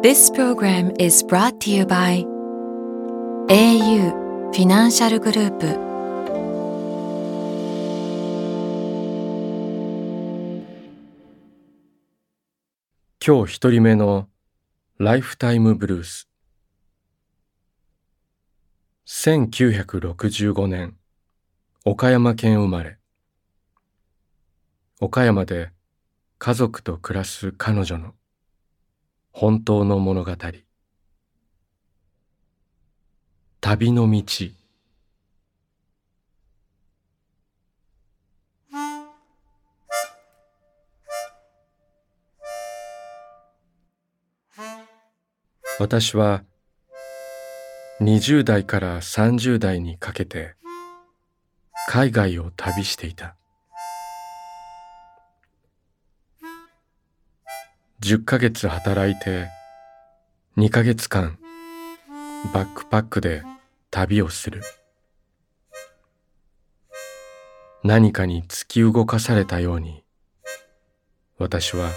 This program is brought to you by au フィナンシャルグループ今日一人目のライフタイムブルース1965年岡山県生まれ岡山で家族と暮らす彼女の本当の物語。旅の道。私は20代から30代にかけて海外を旅していた。10ヶ月働いて2ヶ月間バックパックで旅をする。何かに突き動かされたように私は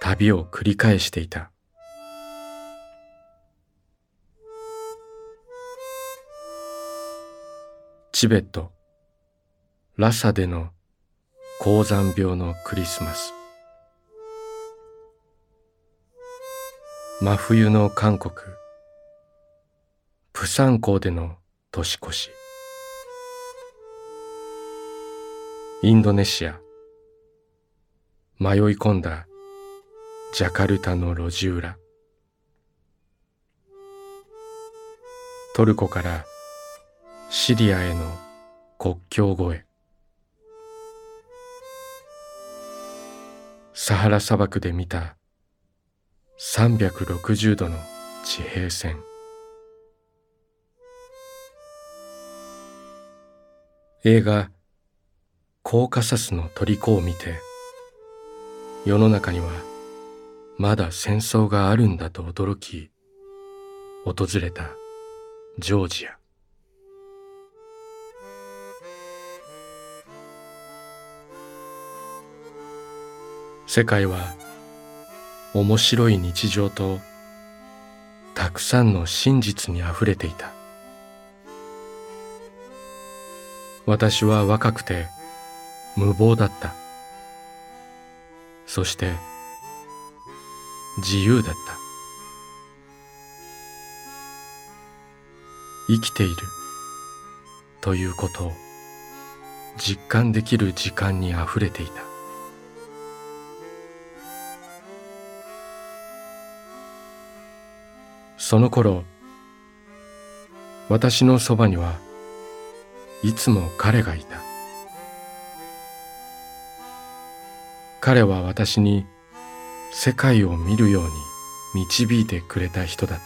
旅を繰り返していた。チベットラサでの高山病のクリスマス。真冬の韓国。プサン港での年越し。インドネシア。迷い込んだ。ジャカルタの路地裏。トルコから。シリアへの国境越え。サハラ砂漠で見た。360度の地平線。映画コーカサスの虜を見て世の中にはまだ戦争があるんだと驚き訪れたジョージア。世界は面白い日常とたくさんの真実にあふれていた。私は若くて無謀だった。そして自由だった。生きている。ということを実感できる時間にあふれていた。その頃私のそばにはいつも彼がいた。彼は私に世界を見るように導いてくれた人だっ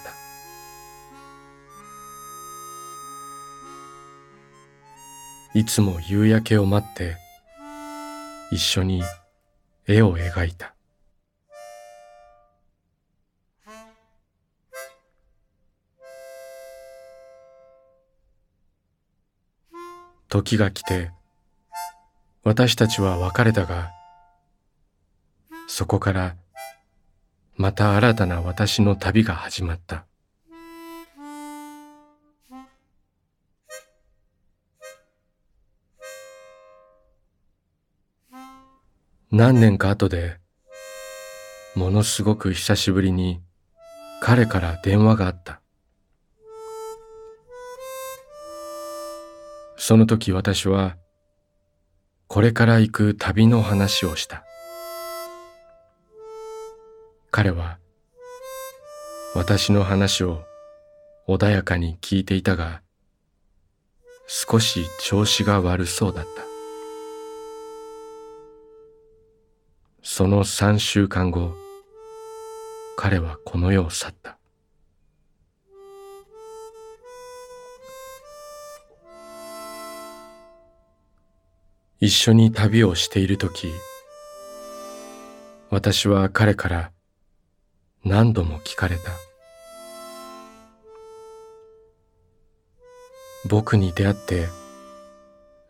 た。いつも夕焼けを待って一緒に絵を描いた。時が来て私たちは別れたがそこからまた新たな私の旅が始まった。何年か後でものすごく久しぶりに彼から電話があった。その時私はこれから行く旅の話をした。彼は私の話を穏やかに聞いていたが少し調子が悪そうだった。その三週間後彼はこの世を去った。一緒に旅をしているとき、私は彼から何度も聞かれた。僕に出会って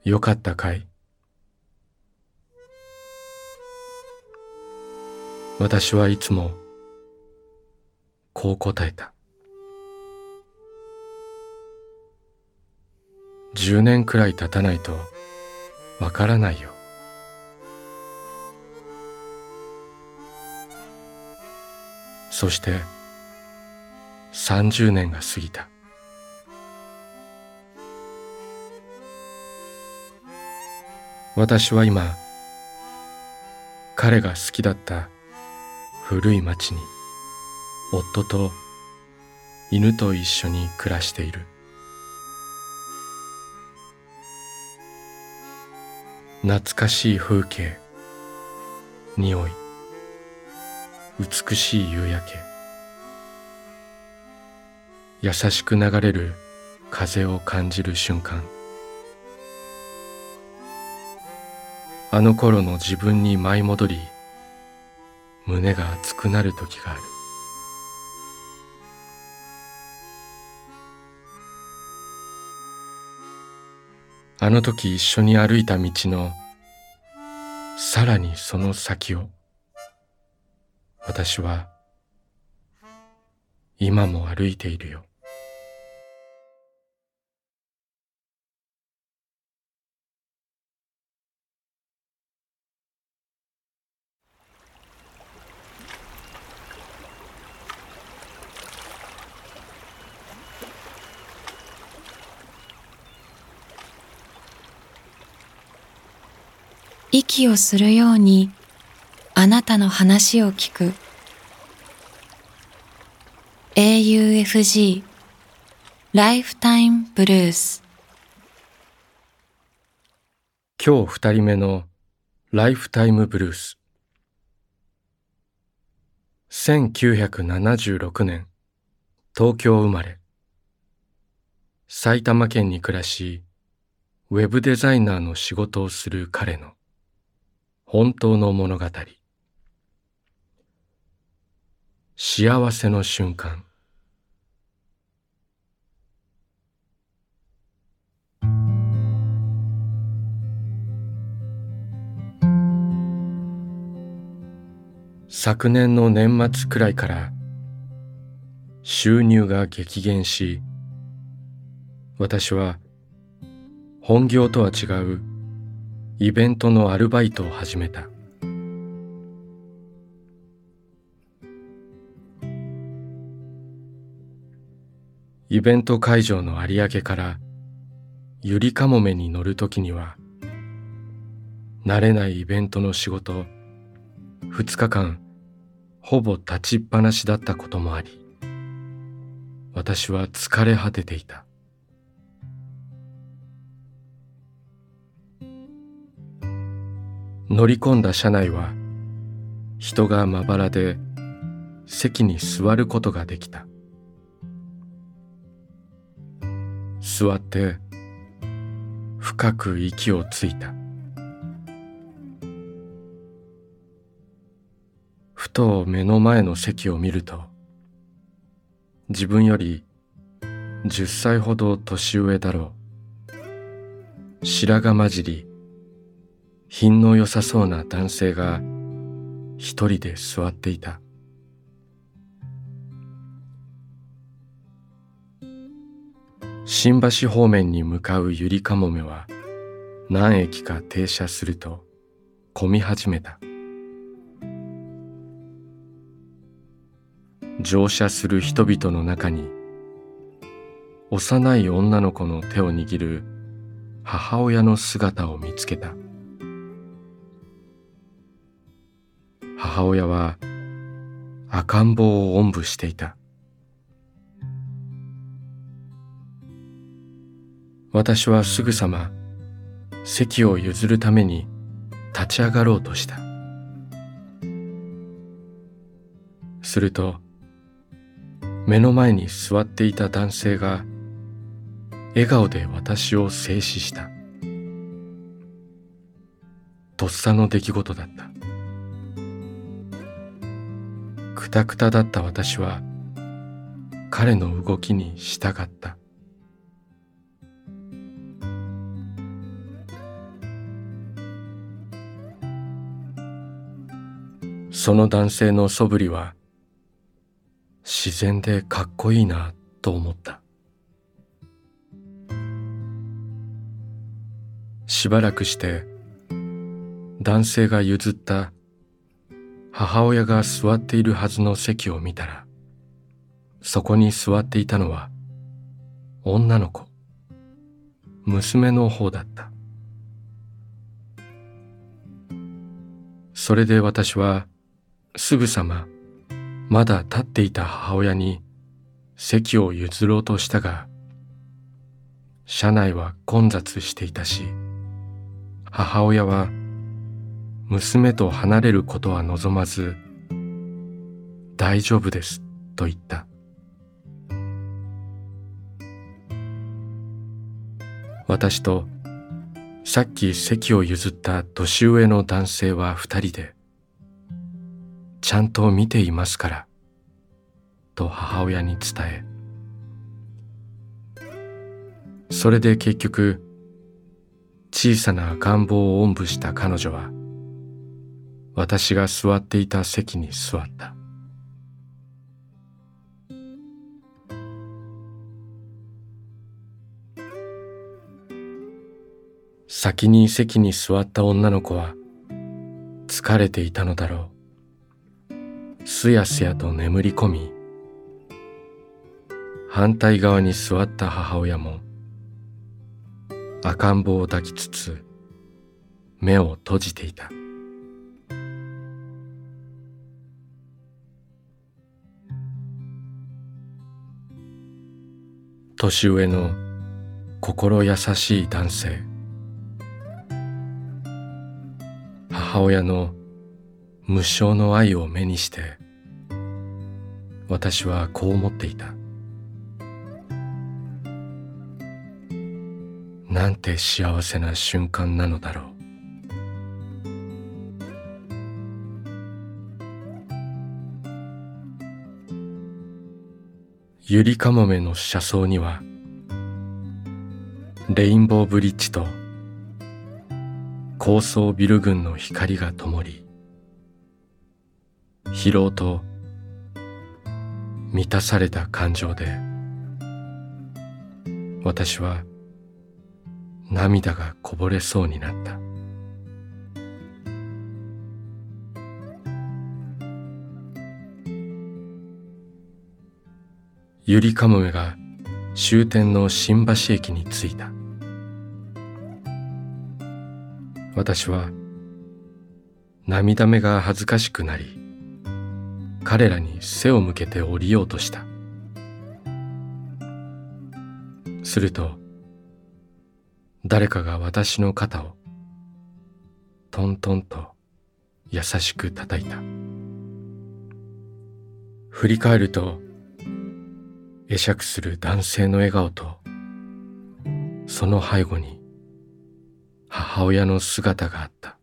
よかったかい私はいつもこう答えた。十年くらい経たないとわからないよ。そして30年が過ぎた。私は今彼が好きだった古い町に夫と犬と一緒に暮らしている懐かしい風景。匂い。美しい夕焼け。優しく流れる風を感じる瞬間。あの頃の自分に舞い戻り胸が熱くなる時がある。あの時一緒に歩いた道のさらにその先を私は今も歩いているよ。息をするようにあなたの話を聞く。AUFG ライフタイムブルース今日二人目のライフタイムブルース1976年東京生まれ。埼玉県に暮らしウェブデザイナーの仕事をする彼の。本当の物語。幸せの瞬間。昨年の年末くらいから収入が激減し私は本業とは違うイベントのアルバイトを始めた。イベント会場の有明からゆりかもめに乗るときには慣れないイベントの仕事2日間ほぼ立ちっぱなしだったこともあり私は疲れ果てていた。乗り込んだ車内は人がまばらで席に座ることができた。座って深く息をついた。ふと目の前の席を見ると自分より10歳ほど年上だろう。白髪混じり品の良さそうな男性が一人で座っていた。新橋方面に向かうゆりかもめは何駅か停車すると混み始めた。乗車する人々の中に幼い女の子の手を握る母親の姿を見つけた。母親は赤ん坊をおんぶしていた。私はすぐさま席を譲るために立ち上がろうとした。すると目の前に座っていた男性が笑顔で私を静止した。とっさの出来事だった。くたくただった私は彼の動きに従った。その男性の素振りは自然でかっこいいなと思った。しばらくして男性が譲った母親が座っているはずの席を見たらそこに座っていたのは女の子。娘の方だった。それで私はすぐさままだ立っていた母親に席を譲ろうとしたが車内は混雑していたし母親は娘と離れることは望まず大丈夫ですと言った。私とさっき席を譲った年上の男性は二人でちゃんと見ていますから、と母親に伝え、それで結局、小さな赤ん坊をおんぶした彼女は、私が座っていた席に座った。先に席に座った女の子は疲れていたのだろう。すやすやと眠り込み反対側に座った母親も赤ん坊を抱きつつ目を閉じていた年上の心優しい男性。母親の無償の愛を目にして私はこう思っていた。なんて幸せな瞬間なのだろう。ゆりかもめの車窓にはレインボーブリッジと高層ビル群の光が灯り疲労と満たされた感情で私は涙がこぼれそうになった。ゆりかもめが終点の新橋駅に着いた。私は涙目が恥ずかしくなり彼らに背を向けて降りようとした。すると誰かが私の肩をトントンと優しく叩いた。振り返ると会釈する男性の笑顔とその背後に母親の姿があった。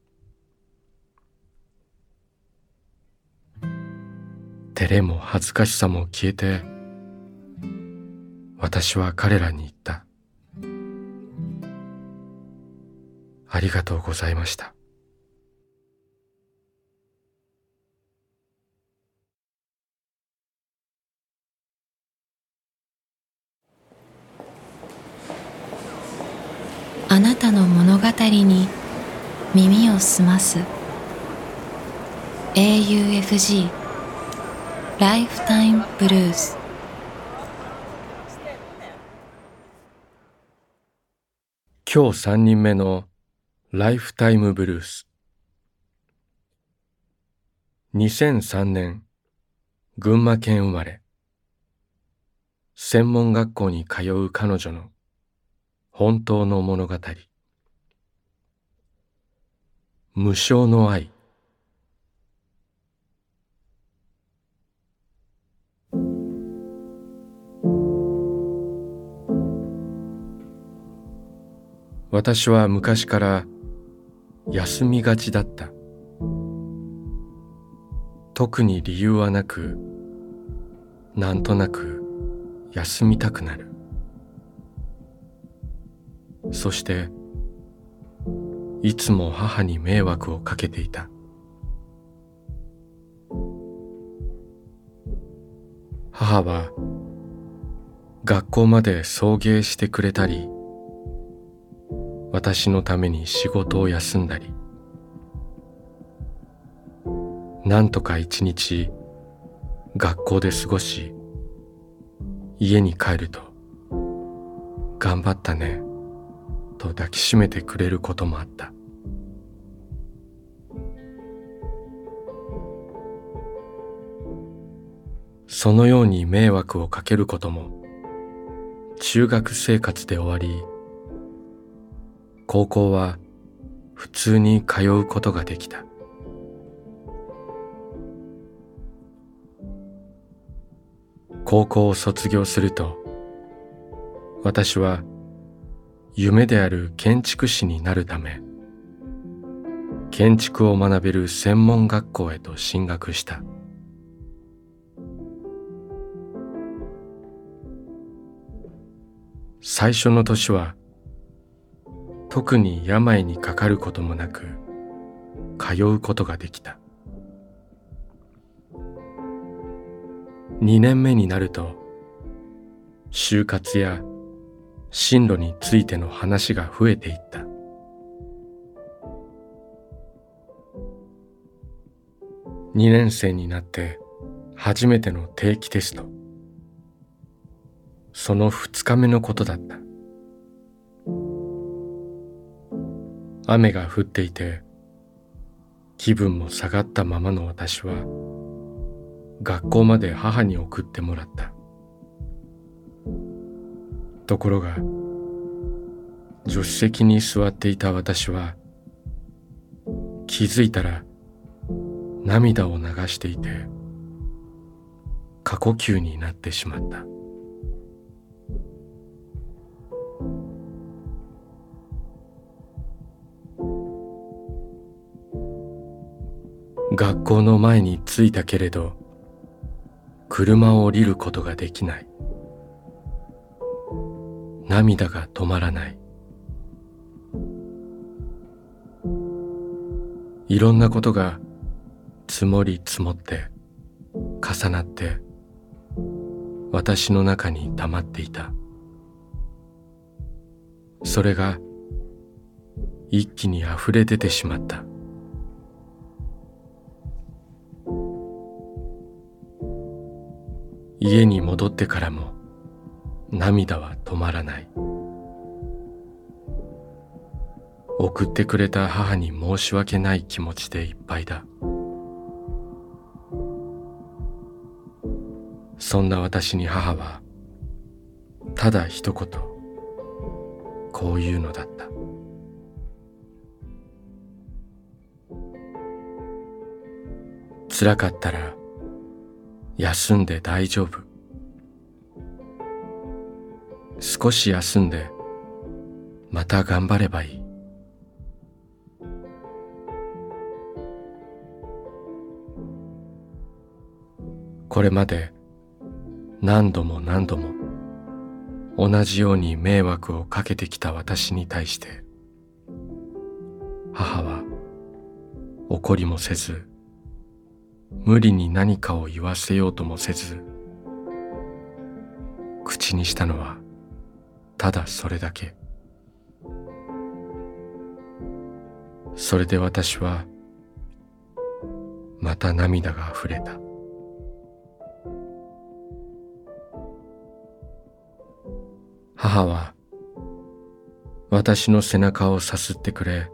照れも恥ずかしさも消えて私は彼らに言った。ありがとうございました。あなたの物語に耳を澄ます。AUFG ライフタイムブルース今日三人目のライフタイムブルース。2003年群馬県生まれ。専門学校に通う彼女の本当の物語。無償の愛。私は昔から休みがちだった。特に理由はなくなんとなく休みたくなる。そしていつも母に迷惑をかけていた。母は学校まで送迎してくれたり私のために仕事を休んだりなんとか一日学校で過ごし家に帰ると「頑張ったね」と抱きしめてくれることもあった。そのように迷惑をかけることも中学生活で終わり高校は普通に通うことができた。高校を卒業すると私は夢である建築士になるため建築を学べる専門学校へと進学した。最初の年は特に病にかかることもなく通うことができた。2年目になると就活や進路についての話が増えていった。2年生になって初めての定期テスト。その2日目のことだった。雨が降っていて気分も下がったままの私は学校まで母に送ってもらった。ところが助手席に座っていた私は気づいたら涙を流していて過呼吸になってしまった。学校の前に着いたけれど車を降りることができない。涙が止まらない。いろんなことが積もり積もって重なって私の中に溜まっていた。それが一気に溢れ出てしまった。家に戻ってからも涙は止まらない。送ってくれた母に申し訳ない気持ちでいっぱいだ。そんな私に母はただ一言こういうのだった。辛かったら休んで大丈夫。少し休んでまた頑張ればいい。これまで何度も何度も同じように迷惑をかけてきた私に対して母は怒りもせず無理に何かを言わせようともせず口にしたのはただそれだけ。それで私はまた涙が溢れた。母は私の背中をさすってくれ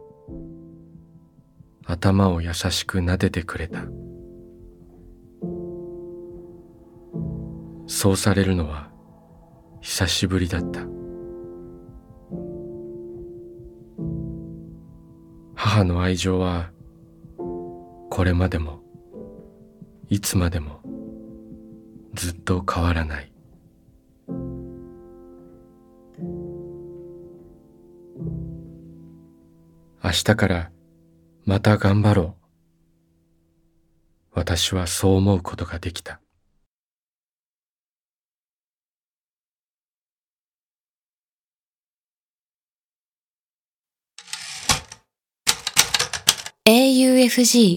頭を優しく撫でてくれた。そうされるのは久しぶりだった。母の愛情はこれまでもいつまでもずっと変わらない明日からまた頑張ろう。私はそう思うことができた。AUFG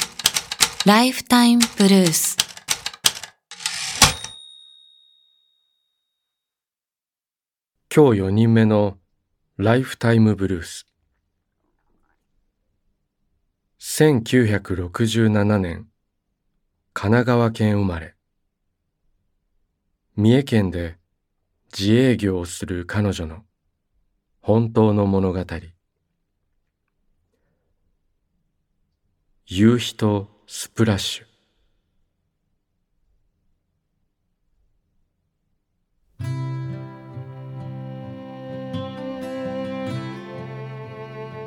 ライフタイムブルース。今日4人目のライフタイムブルース。1967年神奈川県生まれ。三重県で自営業をする彼女の本当の物語。夕日とスプラッシュ。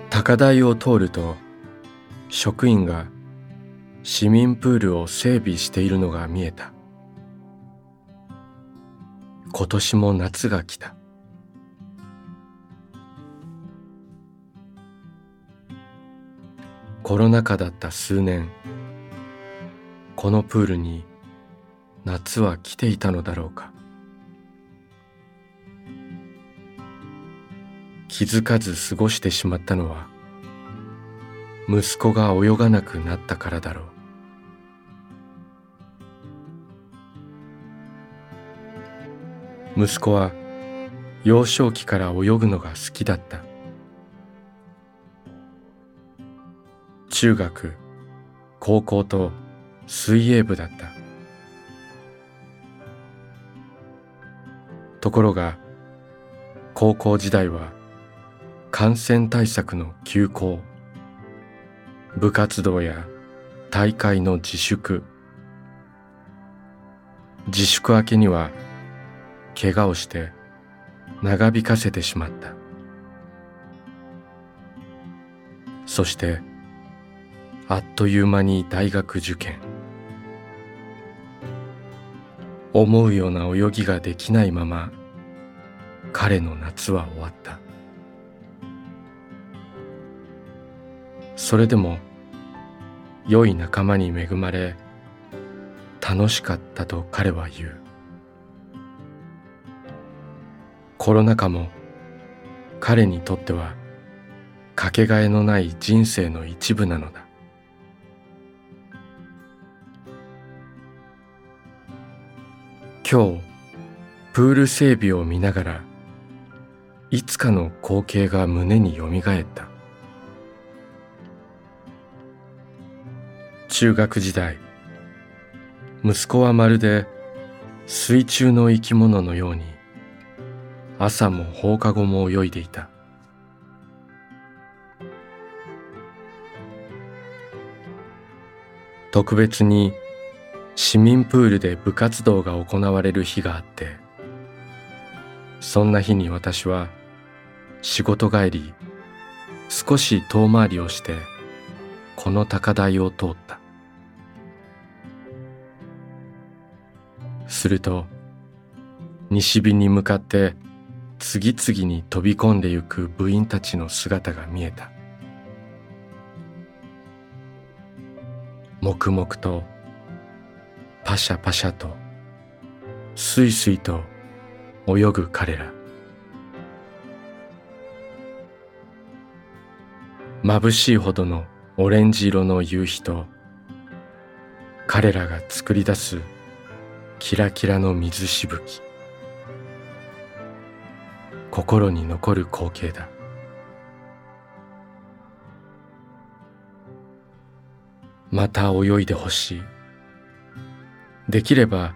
高台を通ると職員が市民プールを整備しているのが見えた。今年も夏が来た。コロナ禍だった数年このプールに夏は来ていたのだろうか。気づかず過ごしてしまったのは息子が泳がなくなったからだろう。息子は幼少期から泳ぐのが好きだった。中学高校と水泳部だった。ところが高校時代は感染対策の休校部活動や大会の自粛自粛明けには怪我をして長引かせてしまった。そしてあっという間に大学受験。思うような泳ぎができないまま彼の夏は終わった。それでも良い仲間に恵まれ楽しかったと彼は言う。コロナ禍も彼にとってはかけがえのない人生の一部なのだ。今日プール整備を見ながらいつかの光景が胸によみがえった。中学時代息子はまるで水中の生き物のように朝も放課後も泳いでいた。特別に市民プールで部活動が行われる日があってそんな日に私は仕事帰り少し遠回りをしてこの高台を通った。すると西日に向かって次々に飛び込んでゆく部員たちの姿が見えた。黙々とパシャパシャとスイスイと泳ぐ彼ら。眩しいほどのオレンジ色の夕日と彼らが作り出すキラキラの水しぶき。心に残る光景だ。また泳いでほしい。できれば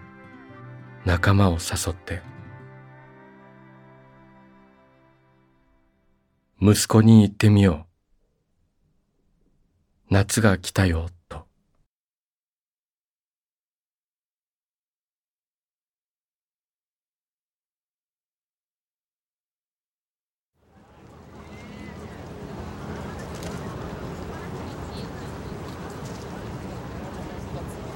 仲間を誘って。息子に言ってみよう。夏が来たよ。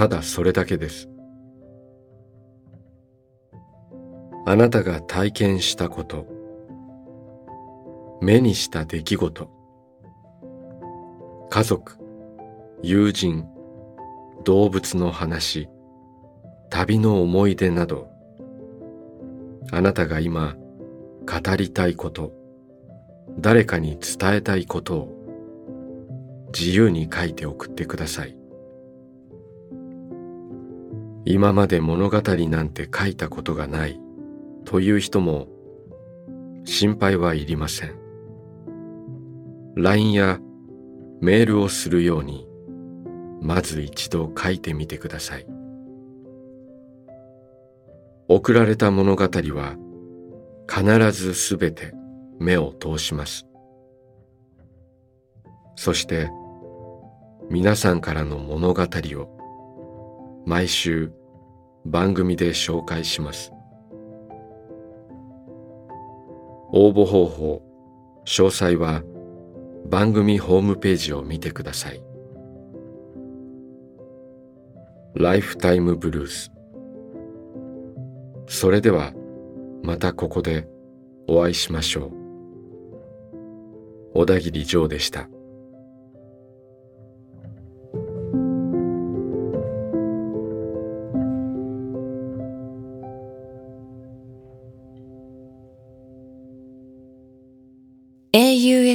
ただそれだけです。あなたが体験したこと。目にした出来事。家族。友人。動物の話。旅の思い出など。あなたが今。語りたいこと。誰かに伝えたいことを。自由に書いて送ってください。今まで物語なんて書いたことがないという人も心配はいりません。LINE やメールをするようにまず一度書いてみてください。送られた物語は必ずすべて目を通します。そして皆さんからの物語を毎週番組で紹介します。応募方法詳細は番組ホームページを見てください。ライフタイムブルース。それではまたここでお会いしましょう。小田切ジョーでした。